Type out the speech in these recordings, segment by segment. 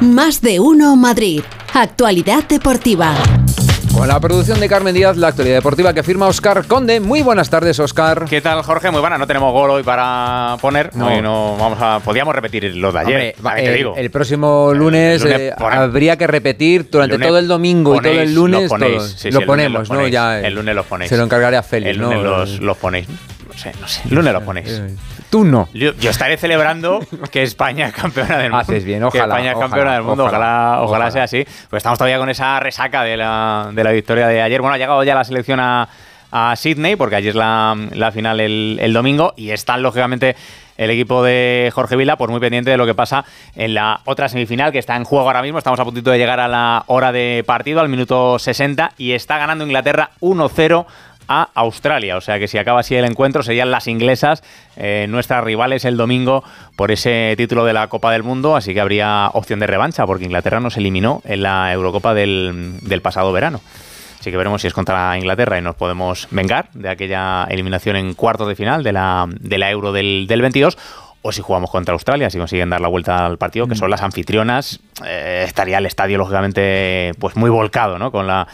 Más de uno Madrid. Actualidad deportiva. Con la producción de Carmen Díaz, la actualidad deportiva que firma Oscar Conde. Muy buenas tardes, Oscar. ¿Qué tal, Jorge? Muy buena. No tenemos gol hoy para poner. No, no vamos a. Podíamos repetir los de ayer. Hombre, el, el, próximo lunes, eh, habría que repetir durante todo el domingo y todo el lunes. lo ponemos, ¿no? Ya, el lunes los ponéis. Se lo encargaré a Félix, El lunes los, los ponéis. No sé, no sé. El lunes los ponéis. Tú no. Yo, estaré celebrando que España es campeona del mundo. Haces bien, ojalá. Que España es campeona del mundo, ojalá, ojalá, sea así. Pues estamos todavía con esa resaca de la, de la victoria de ayer. Bueno, ha llegado ya la selección a, a Sydney, porque allí es la, la final el, el domingo, y están lógicamente el equipo de Jorge Vila, pues muy pendiente de lo que pasa en la otra semifinal que está en juego ahora mismo. Estamos a puntito de llegar a la hora de partido, al minuto 60, y está ganando Inglaterra 1-0 a Australia. O sea que si acaba así el encuentro, serían las inglesas eh, nuestras rivales el domingo por ese título de la Copa del Mundo. Así que habría opción de revancha, porque Inglaterra nos eliminó en la Eurocopa del, pasado verano. Así que veremos si es contra Inglaterra y nos podemos vengar de aquella eliminación en cuartos de final de la, de la Euro del, del 22 o si jugamos contra Australia, si consiguen dar la vuelta al partido, que son las anfitrionas, eh, estaría el estadio lógicamente pues muy volcado, ¿no? Con la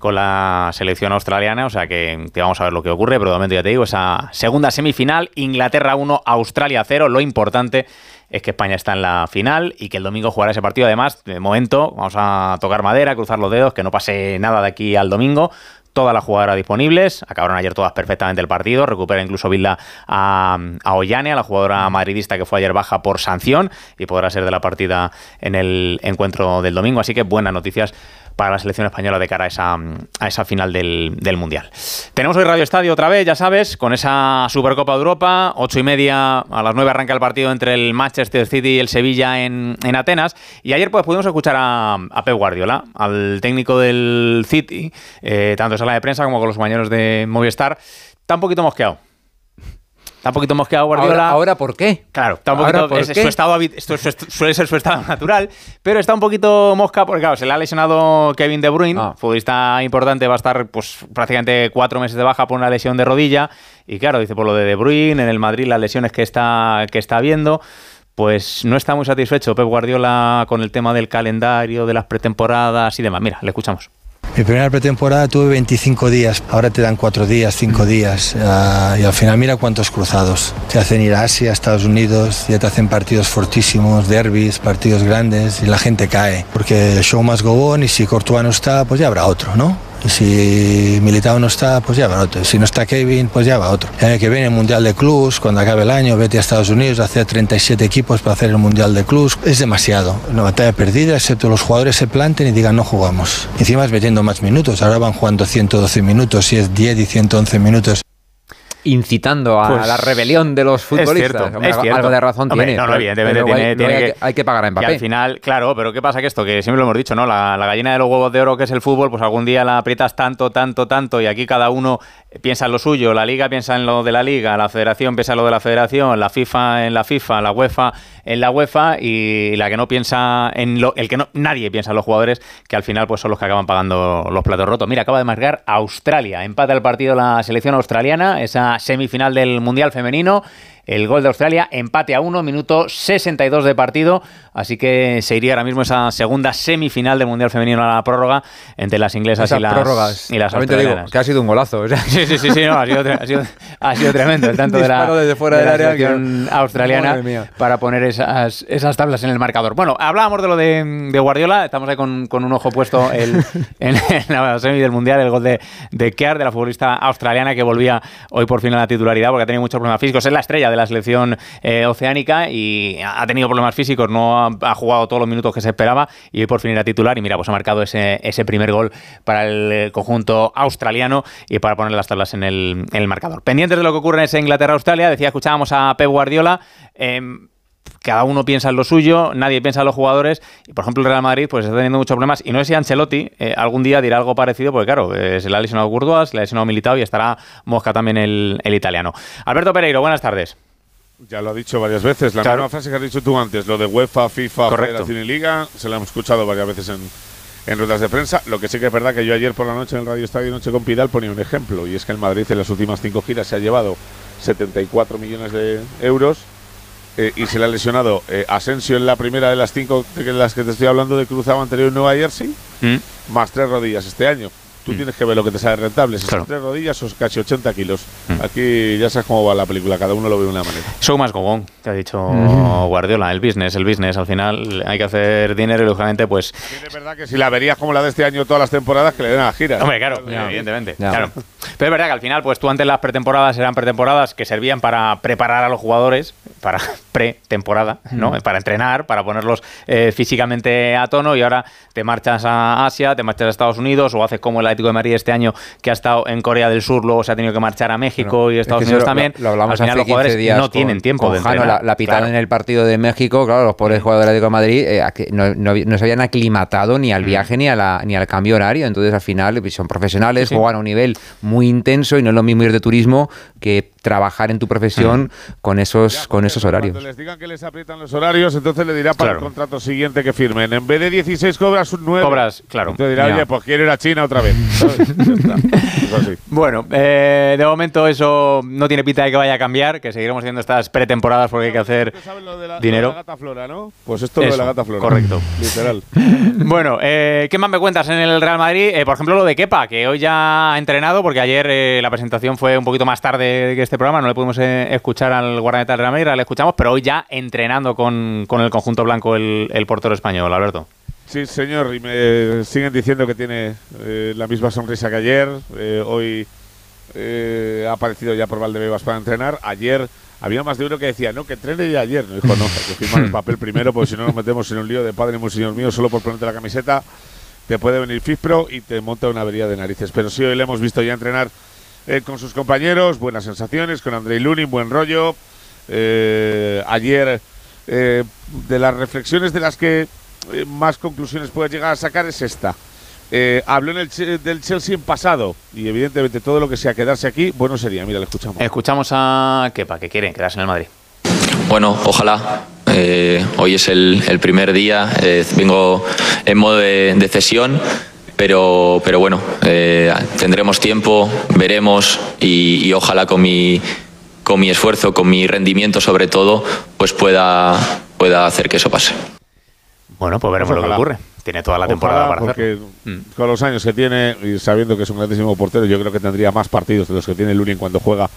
con la selección australiana, o sea que, vamos a ver lo que ocurre, pero de momento ya te digo, esa segunda semifinal, Inglaterra 1, Australia 0, lo importante es que España está en la final y que el domingo jugará ese partido. Además, de momento, vamos a tocar madera, cruzar los dedos, que no pase nada de aquí al domingo todas las jugadoras disponibles. Acabaron ayer todas perfectamente el partido. Recupera incluso Vilda a, a, Ollane, a la jugadora madridista que fue ayer baja por sanción y podrá ser de la partida en el encuentro del domingo. Así que buenas noticias para la selección española de cara a esa, a esa final del, Mundial. Tenemos hoy Radio Estadio otra vez, ya sabes, con esa Supercopa de Europa. Ocho y media, a las nueve arranca el partido entre el Manchester City y el Sevilla en, Atenas. Y ayer pues pudimos escuchar a, Pep Guardiola, al técnico del City, eh, tanto en sala de prensa como con los compañeros de Movistar. Está un poquito mosqueado Está un poquito mosqueado Guardiola. ¿Ahora, por qué? Claro, está un poquito. Es, su estado, esto suele ser su estado natural, pero está un poquito mosca porque, claro, se le ha lesionado Kevin De Bruyne, ah. futbolista importante, va a estar pues prácticamente cuatro meses de baja por una lesión de rodilla. Y claro, dice por lo de De Bruyne, en el Madrid las lesiones que está, que está viendo pues no está muy satisfecho Pep Guardiola con el tema del calendario, de las pretemporadas y demás. Mira, le escuchamos. Mi primera pretemporada tuve 25 días, ahora te dan 4 días, 5 días uh, y al final mira cuántos cruzados. Te hacen ir a Asia, a Estados Unidos, ya te hacen partidos fortísimos, derbis, partidos grandes y la gente cae. Porque el show más go on y si Courtois no está, pues ya habrá otro, ¿no? Si Militao no está, pues ya va otro. Si no está Kevin, pues ya va otro. El año que viene el Mundial de Clubs, cuando acabe el año, vete a Estados Unidos, hacer 37 equipos para hacer el Mundial de Clubs. Es demasiado. Una batalla perdida, excepto los jugadores se planten y digan no jugamos. Encima es metiendo más minutos. Ahora van jugando 112 minutos, y es 10 y 111 minutos incitando a pues la rebelión de los futbolistas. Es cierto, Algo de razón tiene. No, no, evidentemente tiene, tiene que, hay que pagar a Mbappé. Y al final, claro, pero ¿qué pasa que esto? Que siempre lo hemos dicho, ¿no? La, la, gallina de los huevos de oro que es el fútbol, pues algún día la aprietas tanto, tanto, tanto y aquí cada uno piensa en lo suyo, la liga piensa en lo de la liga, la federación piensa en lo de la federación, la FIFA en la FIFA, la UEFA en la UEFA y la que no piensa en lo, el que no, nadie piensa en los jugadores que al final pues son los que acaban pagando los platos rotos. Mira, acaba de marcar Australia, empata el partido la selección australiana, esa semifinal del Mundial Femenino el gol de Australia, empate a uno, minuto 62 de partido, así que se iría ahora mismo esa segunda semifinal del Mundial Femenino a la prórroga entre las inglesas y las, y las australianas. que ha sido un golazo. Sí, sí, sí, sí ha, sido, ha, sido, tremendo el tanto de la, desde fuera del área australiana para poner esas, esas tablas en el marcador. Bueno, hablábamos de lo de, Guardiola, estamos ahí con, un ojo puesto el, en, la semi del Mundial, el gol de, de Kear, de la futbolista australiana que volvía hoy por fin a la titularidad porque ha tenido muchos problemas físicos. Es la estrella de la selección eh, oceánica y ha tenido problemas físicos, no ha, jugado todos los minutos que se esperaba y hoy por fin era titular y mira, pues ha marcado ese, ese primer gol para el conjunto australiano y para poner las tablas en el, marcador. Pendientes de lo que ocurre en Inglaterra-Australia, decía, escuchábamos a Pep Guardiola. Em, cada uno piensa en lo suyo, nadie piensa en los jugadores. Y por ejemplo, el Real Madrid pues está teniendo muchos problemas. Y no sé si Ancelotti eh, algún día dirá algo parecido, porque claro, eh, se le ha lesionado Courtois, se le ha lesionado Militao y estará Mosca también el, el italiano. Alberto Pereiro, buenas tardes. Ya lo ha dicho varias veces. La misma frase que has dicho tú antes, lo de UEFA, FIFA, Federación y Liga, se la hemos escuchado varias veces en, en ruedas de prensa. Lo que sí que es verdad que yo ayer por la noche en el Radio Estadio Noche con Pidal ponía un ejemplo, y es que el Madrid en las últimas cinco giras se ha llevado 74 millones de euros y se le ha lesionado Asensio en la primera de las cinco de las que te estoy hablando de cruzado anterior en Nueva Jersey, mm. más tres rodillas este año. Tú mm. tienes que ver lo que te sale rentable. Si son tres rodillas, o casi 80 kilos. Mm. Aquí ya sabes cómo va la película, cada uno lo ve de una manera. Show más gogón, te ha dicho Guardiola. El business, el business. Al final hay que hacer dinero y lógicamente, pues. Es verdad que si la verías como la de este año todas las temporadas, que le den a la gira. Hombre, claro, evidentemente. Claro. Pero es verdad que al final, pues tú antes las pretemporadas eran pretemporadas que servían para preparar a los jugadores, para pretemporada, ¿no? Para entrenar, para ponerlos eh, físicamente a tono y ahora te marchas a Asia, te marchas a Estados Unidos o haces como el Atlético de Madrid este año que ha estado en Corea del Sur, luego se ha tenido que marchar a México y Estados Unidos también. Lo, hablamos hace los jugadores días no tienen tiempo de la, la en el partido de México, claro, los pobres jugadores del Atlético de Madrid eh, no, se habían aclimatado ni al mm. viaje ni, a la, ni al cambio horario, entonces al final pues, son profesionales, juegan a un nivel muy intenso y no es lo mismo ir de turismo que trabajar en tu profesión con esos con esos horarios. Cuando les digan que les aprietan los horarios, entonces le dirá para el contrato siguiente que firmen. En vez de 16 cobras un 9. Cobras, claro. Entonces dirá, oye, pues quiero ir a China otra vez. bueno, eh, de momento eso no tiene pinta de que vaya a cambiar, que seguiremos haciendo estas pretemporadas porque hay que hacer dinero. la gata flora, ¿no? Pues esto es lo de la gata flora. Correcto. Literal. bueno, eh, ¿qué más me cuentas en el Real Madrid? Eh, por ejemplo, lo de Kepa, que hoy ya ha entrenado porque ayer la presentación fue un poquito más tarde que este programa, no le pudimos escuchar al guardameta de Real le escuchamos, pero hoy ya entrenando con, el conjunto blanco el, el portero español, Alberto. Sí, señor, y me siguen diciendo que tiene eh, la misma sonrisa que ayer. Eh, hoy eh, ha aparecido ya por Valdebebas para entrenar. Ayer había más de uno que decía, no, que entrene ya ayer. No dijo, no, que firmar el papel primero, porque si no nos metemos en un lío de padre muy señor mío, solo por ponerte la camiseta, te puede venir FIFPRO y te monta una avería de narices. Pero sí, hoy le hemos visto ya entrenar con sus compañeros, buenas sensaciones, con Andrei Lunin, buen rollo. Ayer, de las reflexiones de las que eh, más conclusiones puedes llegar a sacar es esta. Eh, habló en el, del Chelsea en pasado y evidentemente todo lo que sea quedarse aquí, bueno sería. Mira, le escuchamos. Escuchamos a Kepa, que quieren quedarse en el Madrid. Bueno, ojalá. Eh, hoy es el, primer día, vengo en modo de, cesión, pero, pero bueno, tendremos tiempo, veremos y, y, ojalá con mi, con mi esfuerzo, con mi rendimiento sobre todo, pues pueda, pueda hacer que eso pase. Bueno, pues veremos lo que ocurre. Tiene toda la temporada para porque mm. Con los años que tiene y sabiendo que es un grandísimo portero, yo creo que tendría más partidos de los que tiene Lunin cuando juega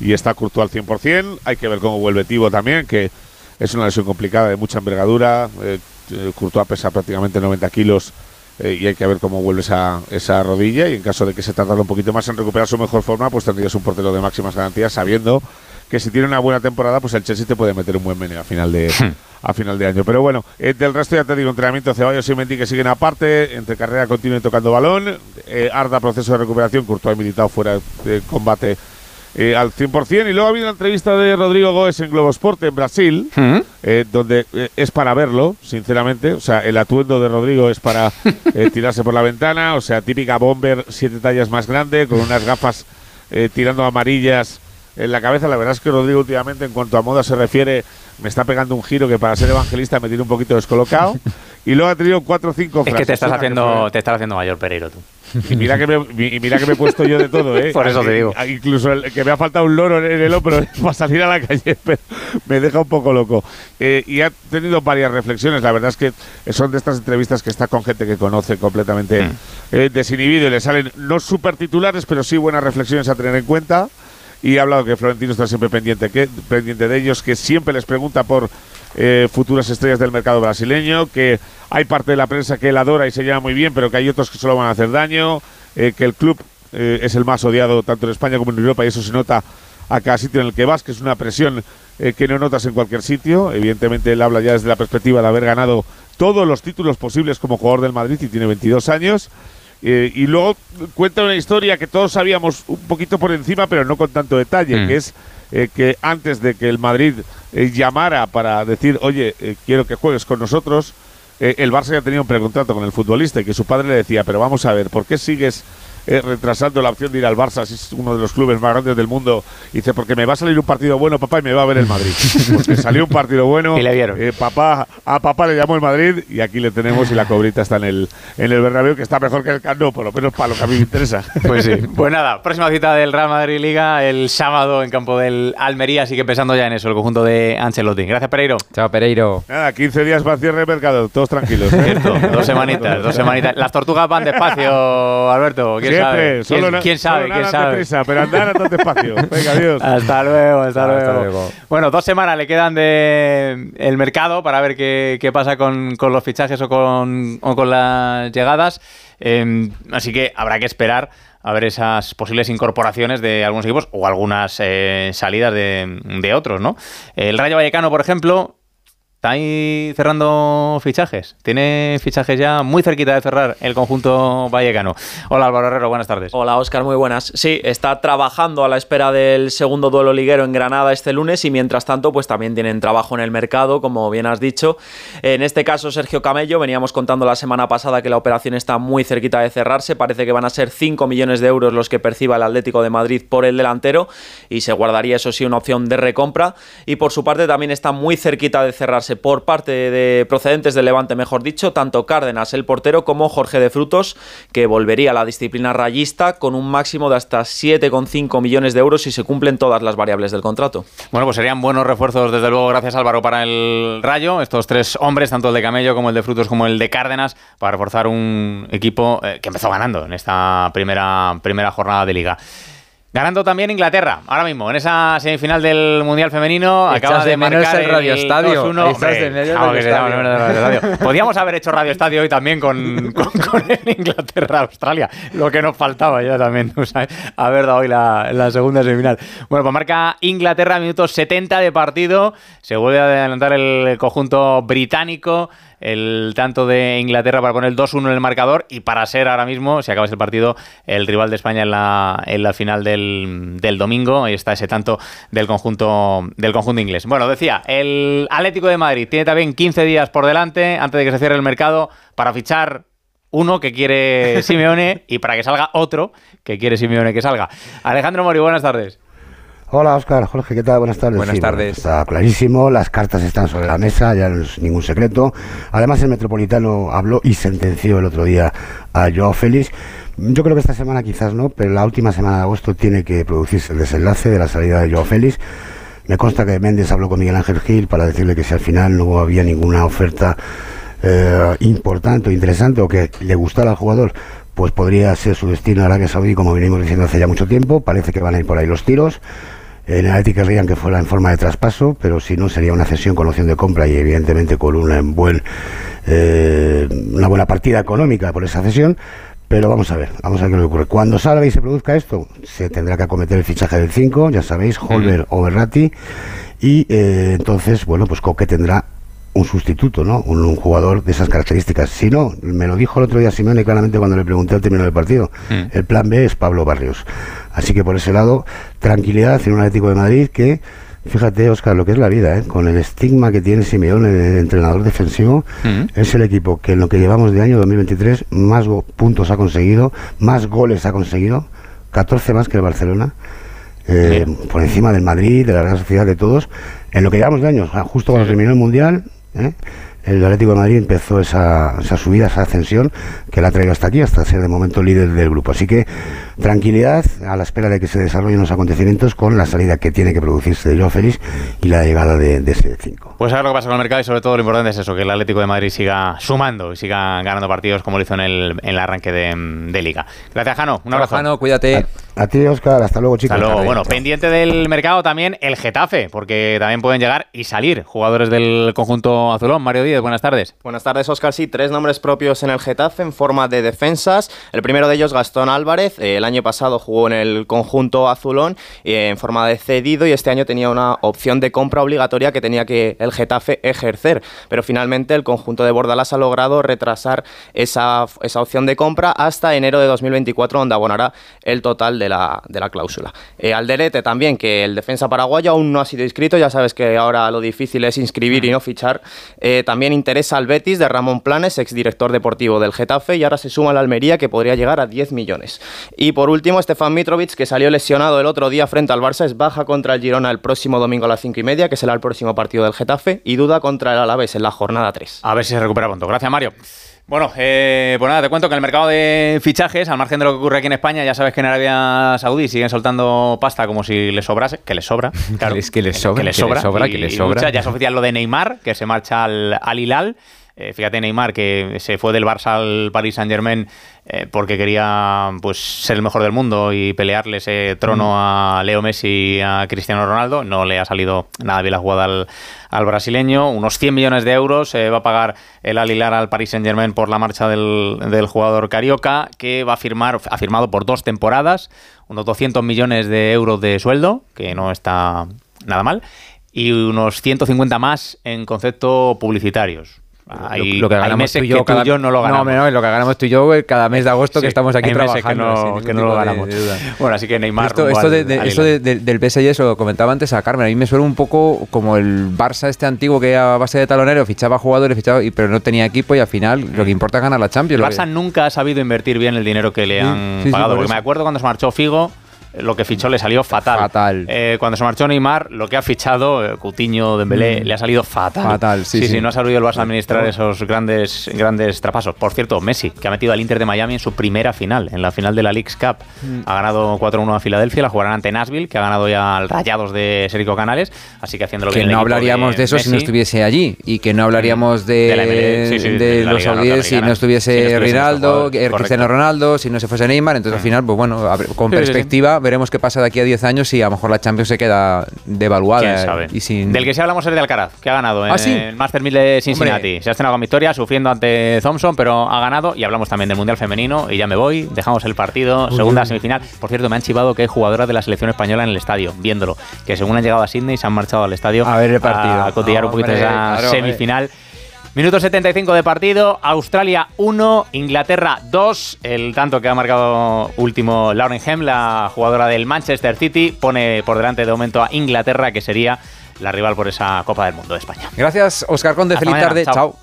y está Courtois al 100%. Hay que ver cómo vuelve Tibo también, que es una lesión complicada de mucha envergadura. Eh, eh Courtois pesa prácticamente 90 kilos eh, y hay que ver cómo vuelve esa, esa rodilla. Y en caso de que se tardara un poquito más en recuperar su mejor forma, pues tendrías un portero de máximas garantías, sabiendo que si tiene una buena temporada, pues el Chelsea te puede meter un buen meneo a final de. Hmm a final de año. Pero bueno, eh, del resto ya te digo, entrenamiento Ceballos y Mendy que siguen aparte, entre carrera continua y tocando balón, eh, Arda proceso de recuperación, Courtois militado fuera de combate eh, al 100%. Y luego ha habido una entrevista de Rodrigo Goes en Globosport en Brasil, ¿Mm? eh, donde es para verlo, sinceramente. O sea, el atuendo de Rodrigo es para tirarse por la ventana, o sea, típica bomber, siete tallas más grande, con unas gafas tirando amarillas en la cabeza. La verdad es que Rodrigo últimamente, en cuanto a moda se refiere, me está pegando un giro que para ser evangelista me tiene un poquito descolocado. y luego ha tenido cuatro o cinco frases. Es que te estás, haciendo, te estás haciendo mayor Pereiro tú. Y mira, que me, y mira que me he puesto yo de todo, ¿eh? Por eso te digo. Incluso que me ha faltado un loro en el hombro para salir a la calle, pero me deja un poco loco. Eh, y ha tenido varias reflexiones. La verdad es que son de estas entrevistas que está con gente que conoce completamente mm. eh, desinhibido y le salen no súper titulares, pero sí buenas reflexiones a tener en cuenta y ha hablado que Florentino está siempre pendiente, pendiente de ellos, que siempre les pregunta por eh, futuras estrellas del mercado brasileño, que hay parte de la prensa que él adora y se lleva muy bien, pero que hay otros que solo van a hacer daño, eh, que el club eh, es el más odiado tanto en España como en Europa y eso se nota a cada sitio en el que vas, que es una presión que no notas en cualquier sitio. Evidentemente él habla ya desde la perspectiva de haber ganado todos los títulos posibles como jugador del Madrid y tiene 22 años. Eh, y luego cuenta una historia que todos sabíamos un poquito por encima, pero no con tanto detalle, mm. que es eh, que antes de que el Madrid eh, llamara para decir, oye, quiero que juegues con nosotros, el Barça ya tenía un precontrato con el futbolista y que su padre le decía, pero vamos a ver, ¿por qué sigues eh, retrasando la opción de ir al Barça, si es uno de los clubes más grandes del mundo. dice, porque me va a salir un partido bueno, papá, y me va a ver el Madrid. Porque salió un partido bueno. y le vieron. Eh, papá, a papá le llamó el Madrid y aquí le tenemos y la cobrita está en el, en el Bernabéu, que está mejor que el Cano, por lo menos para lo que a mí me interesa. Pues sí. Pues nada, próxima cita del Real Madrid Liga el sábado en campo del Almería, así que pensando ya en eso, el conjunto de Ancelotti. Gracias, Pereiro. Chao, Pereiro. Nada, 15 días para cierre de mercado, todos tranquilos. Cierto, dos semanitas, dos semanitas. Las tortugas van despacio, Alberto. ¿Quién Siempre, sabe? solo ¿Quién, quién sabe? solo ¿Quién nada sabe? deprisa, pero andar a todo despacio. Venga, adiós. Hasta luego, hasta, Hasta luego. luego. Bueno, dos semanas le quedan de el mercado para ver qué, qué pasa con, con los fichajes o con, o con las llegadas. Eh, así que habrá que esperar a ver esas posibles incorporaciones de algunos equipos o algunas eh, salidas de, de otros, ¿no? El Rayo Vallecano, por ejemplo, está ahí cerrando fichajes. Tiene fichajes ya muy cerquita de cerrar el conjunto vallecano. Hola Álvaro Herrero, buenas tardes. Hola Óscar, muy buenas. Sí, está trabajando a la espera del segundo duelo liguero en Granada este lunes y mientras tanto pues también tienen trabajo en el mercado, como bien has dicho. En este caso Sergio Camello, veníamos contando la semana pasada que la operación está muy cerquita de cerrarse, parece que van a ser 5 millones de euros los que perciba el Atlético de Madrid por el delantero y se guardaría eso sí una opción de recompra y por su parte también está muy cerquita de cerrarse por parte de procedentes del Levante, mejor dicho, tanto Cárdenas, el portero, como Jorge de Frutos, que volvería a la disciplina rayista con un máximo de hasta 7,5 millones de euros si se cumplen todas las variables del contrato. Bueno, pues serían buenos refuerzos, desde luego, gracias Álvaro, para el Rayo. Estos tres hombres, tanto el de Camello como el de Frutos como el de Cárdenas, para reforzar un equipo eh, que empezó ganando en esta primera, primera jornada de liga. Ganando también Inglaterra, ahora mismo, en esa semifinal del Mundial Femenino. Echas acaba de, de menos marcar el Radio Estadio. 2-1. Echas Hombre, de menos el claro Radio que se llama Estadio. el Radio Estadio. Podíamos haber hecho Radio Estadio hoy también con, con, con el Inglaterra-Australia, lo que nos faltaba ya también, o sea, haber dado hoy la, la segunda semifinal. Bueno, pues marca Inglaterra, minutos 70 de partido, se vuelve a adelantar el conjunto británico, el tanto de Inglaterra para poner el 2-1 en el marcador y para ser ahora mismo, si acaba ese partido, el rival de España en la, en la final del, del domingo. Ahí está ese tanto del conjunto, del conjunto inglés. Bueno, decía, el Atlético de Madrid tiene también 15 días por delante antes de que se cierre el mercado para fichar uno que quiere Simeone y para que salga otro que quiere Simeone que salga. Alejandro Mori, buenas tardes. Hola Oscar, Jorge, ¿qué tal? Buenas tardes. Buenas Sí, bueno, tardes. está clarísimo, las cartas están sobre la mesa, ya no es ningún secreto. Además, el Metropolitano habló y sentenció el otro día a Joao Félix. Yo creo que esta semana quizás no, pero la última semana de agosto tiene que producirse el desenlace de la salida de Joao Félix. Me consta que Méndez habló con Miguel Ángel Gil para decirle que si al final no había ninguna oferta eh, importante o interesante o que le gustara al jugador, pues podría ser su destino a Arabia Saudí, como venimos diciendo hace ya mucho tiempo. Parece que van a ir por ahí los tiros. En el Atlético querrían que fuera en forma de traspaso, pero si no sería una cesión con opción de compra y evidentemente con una buen, eh, una buena partida económica por esa cesión. Pero vamos a ver, vamos a ver qué le ocurre. Cuando salga y se produzca esto, se tendrá que acometer el fichaje del 5, ya sabéis, Holber o Berratti. Y eh, entonces, bueno, pues Coque tendrá un sustituto, ¿no? Un, un jugador de esas características. Si no, me lo dijo el otro día Simeone claramente cuando le pregunté al término del partido. Mm. El plan B es Pablo Barrios. Así que por ese lado, tranquilidad en un Atlético de Madrid que, fíjate, Oscar, lo que es la vida, ¿eh? con el estigma que tiene Simeone de entrenador defensivo, Mm. es el equipo que en lo que llevamos de año 2023 más puntos ha conseguido, más goles ha conseguido, 14 más que el Barcelona. eh, por encima del Madrid, de la Real Sociedad, de todos, en lo que llevamos de años, justo cuando terminó el Mundial, ¿eh? el Atlético de Madrid empezó esa, subida, esa ascensión que la ha traído hasta aquí, hasta ser de momento líder del grupo. Así que tranquilidad a la espera de que se desarrollen los acontecimientos con la salida que tiene que producirse de Joao Félix y la llegada de, de ese 5. Pues a ver lo que pasa con el mercado y sobre todo lo importante es eso, que el Atlético de Madrid siga sumando y siga ganando partidos como lo hizo en el, en el arranque de, de liga. Gracias, Jano. Un abrazo. Jano, cuídate. A ti, Oscar, hasta luego, chicos. Hasta luego. Bueno, Chao. pendiente del mercado también el Getafe, porque también pueden llegar y salir jugadores del conjunto azulón. Mario Díez, buenas tardes. Buenas tardes, Oscar. Sí, tres nombres propios en el Getafe en forma de defensas. El primero de ellos, Gastón Álvarez. Eh, El año pasado jugó en el conjunto azulón en forma de cedido y este año tenía una opción de compra obligatoria que tenía que el Getafe ejercer. Pero finalmente el conjunto de Bordalás ha logrado retrasar esa, esa opción de compra hasta enero de 2024, donde abonará el total de la, de la cláusula. Eh, Alderete también, que el defensa paraguayo aún no ha sido inscrito, ya sabes que ahora lo difícil es inscribir y no fichar. Eh, también interesa al Betis de Ramón Planes, exdirector deportivo del Getafe, y ahora se suma la Almería, que podría llegar a 10 millones. Y último, Stefan Mitrovic, que salió lesionado el otro día frente al Barça, es baja contra el Girona el próximo domingo a las 5 y media, que será el próximo partido del Getafe, y duda contra el Alavés en la jornada 3. A ver si se recupera pronto. Gracias, Mario. Bueno, eh, pues nada, te cuento que en el mercado de fichajes, al margen de lo que ocurre aquí en España, ya sabes que en Arabia Saudí siguen soltando pasta como si les sobrase, que les sobra, claro. es que les sobra, que les sobra, que les sobra. ya es oficial lo de Neymar, que se marcha al, al Hilal. Eh, fíjate Neymar que se fue del Barça al Paris Saint Germain eh, porque quería pues ser el mejor del mundo y pelearle ese trono a Leo Messi y a Cristiano Ronaldo. No le ha salido nada bien la jugada al, brasileño. Unos 100 millones de euros eh, va a pagar el Alilar al Paris Saint Germain por la marcha del, del, jugador carioca que va a firmar, ha firmado por dos temporadas, unos 200 millones de euros de sueldo, que no está nada mal, y unos 150 más en concepto publicitarios lo, que ganamos tú y yo, cada, no lo ganamos. No, lo que ganamos tú y yo cada mes de agosto que estamos aquí trabajando. Que no, lo ganamos. bueno, así que Neymar. Esto, esto, de, esto del PSG, eso lo comentaba antes a Carmen. A mí me suena un poco como el Barça este antiguo que a base de talonero fichaba jugadores, fichaba, pero no tenía equipo y al final lo que importa es ganar la Champions. El Barça nunca ha sabido invertir bien el dinero que le han pagado. porque me acuerdo cuando se marchó Figo lo que fichó le salió fatal. Fatal. Eh, cuando se marchó Neymar, lo que ha fichado, eh, Coutinho, Dembélé, mm. le ha salido fatal. Fatal, sí. Sí, sí, no ha sabido el Barça administrar esos grandes, grandes trapasos. Por cierto, Messi, que ha metido al Inter de Miami en su primera final, en la final de la League's Cup. Mm. Ha ganado 4-1 a Filadelfia, la jugarán ante Nashville, que ha ganado ya al Rayados de Sergio Canales, así que haciéndolo que bien. Que no hablaríamos de, eso si no estuviese allí, y que no hablaríamos de, los saudíes si no estuviese Rinaldo, Cristiano Ronaldo, si no se fuese Neymar. Entonces, al mm. final, pues bueno, con perspectiva, veremos qué pasa de aquí 10 años y a lo mejor la Champions se queda devaluada. Y sin... Del que sí hablamos es de Alcaraz, que ha ganado en ¿Ah, el Master 1000 de Cincinnati. Se ha estrenado con victoria, sufriendo ante Thompson, pero ha ganado. Y hablamos también del Mundial Femenino. Y ya me voy, dejamos el partido, segunda semifinal. Por cierto, me han chivado que hay jugadoras de la selección española en el estadio, viéndolo. Que según han llegado a Sydney, se han marchado al estadio a ver el partido. A cotillar un poquito esa semifinal. Minuto 75 de partido, Australia 1, Inglaterra 2. El tanto que ha marcado último Lauren Hem, la jugadora del Manchester City, pone por delante de momento a Inglaterra, que sería la rival por esa Copa del Mundo de España. Gracias, Oscar Conde. Feliz tarde. Chao.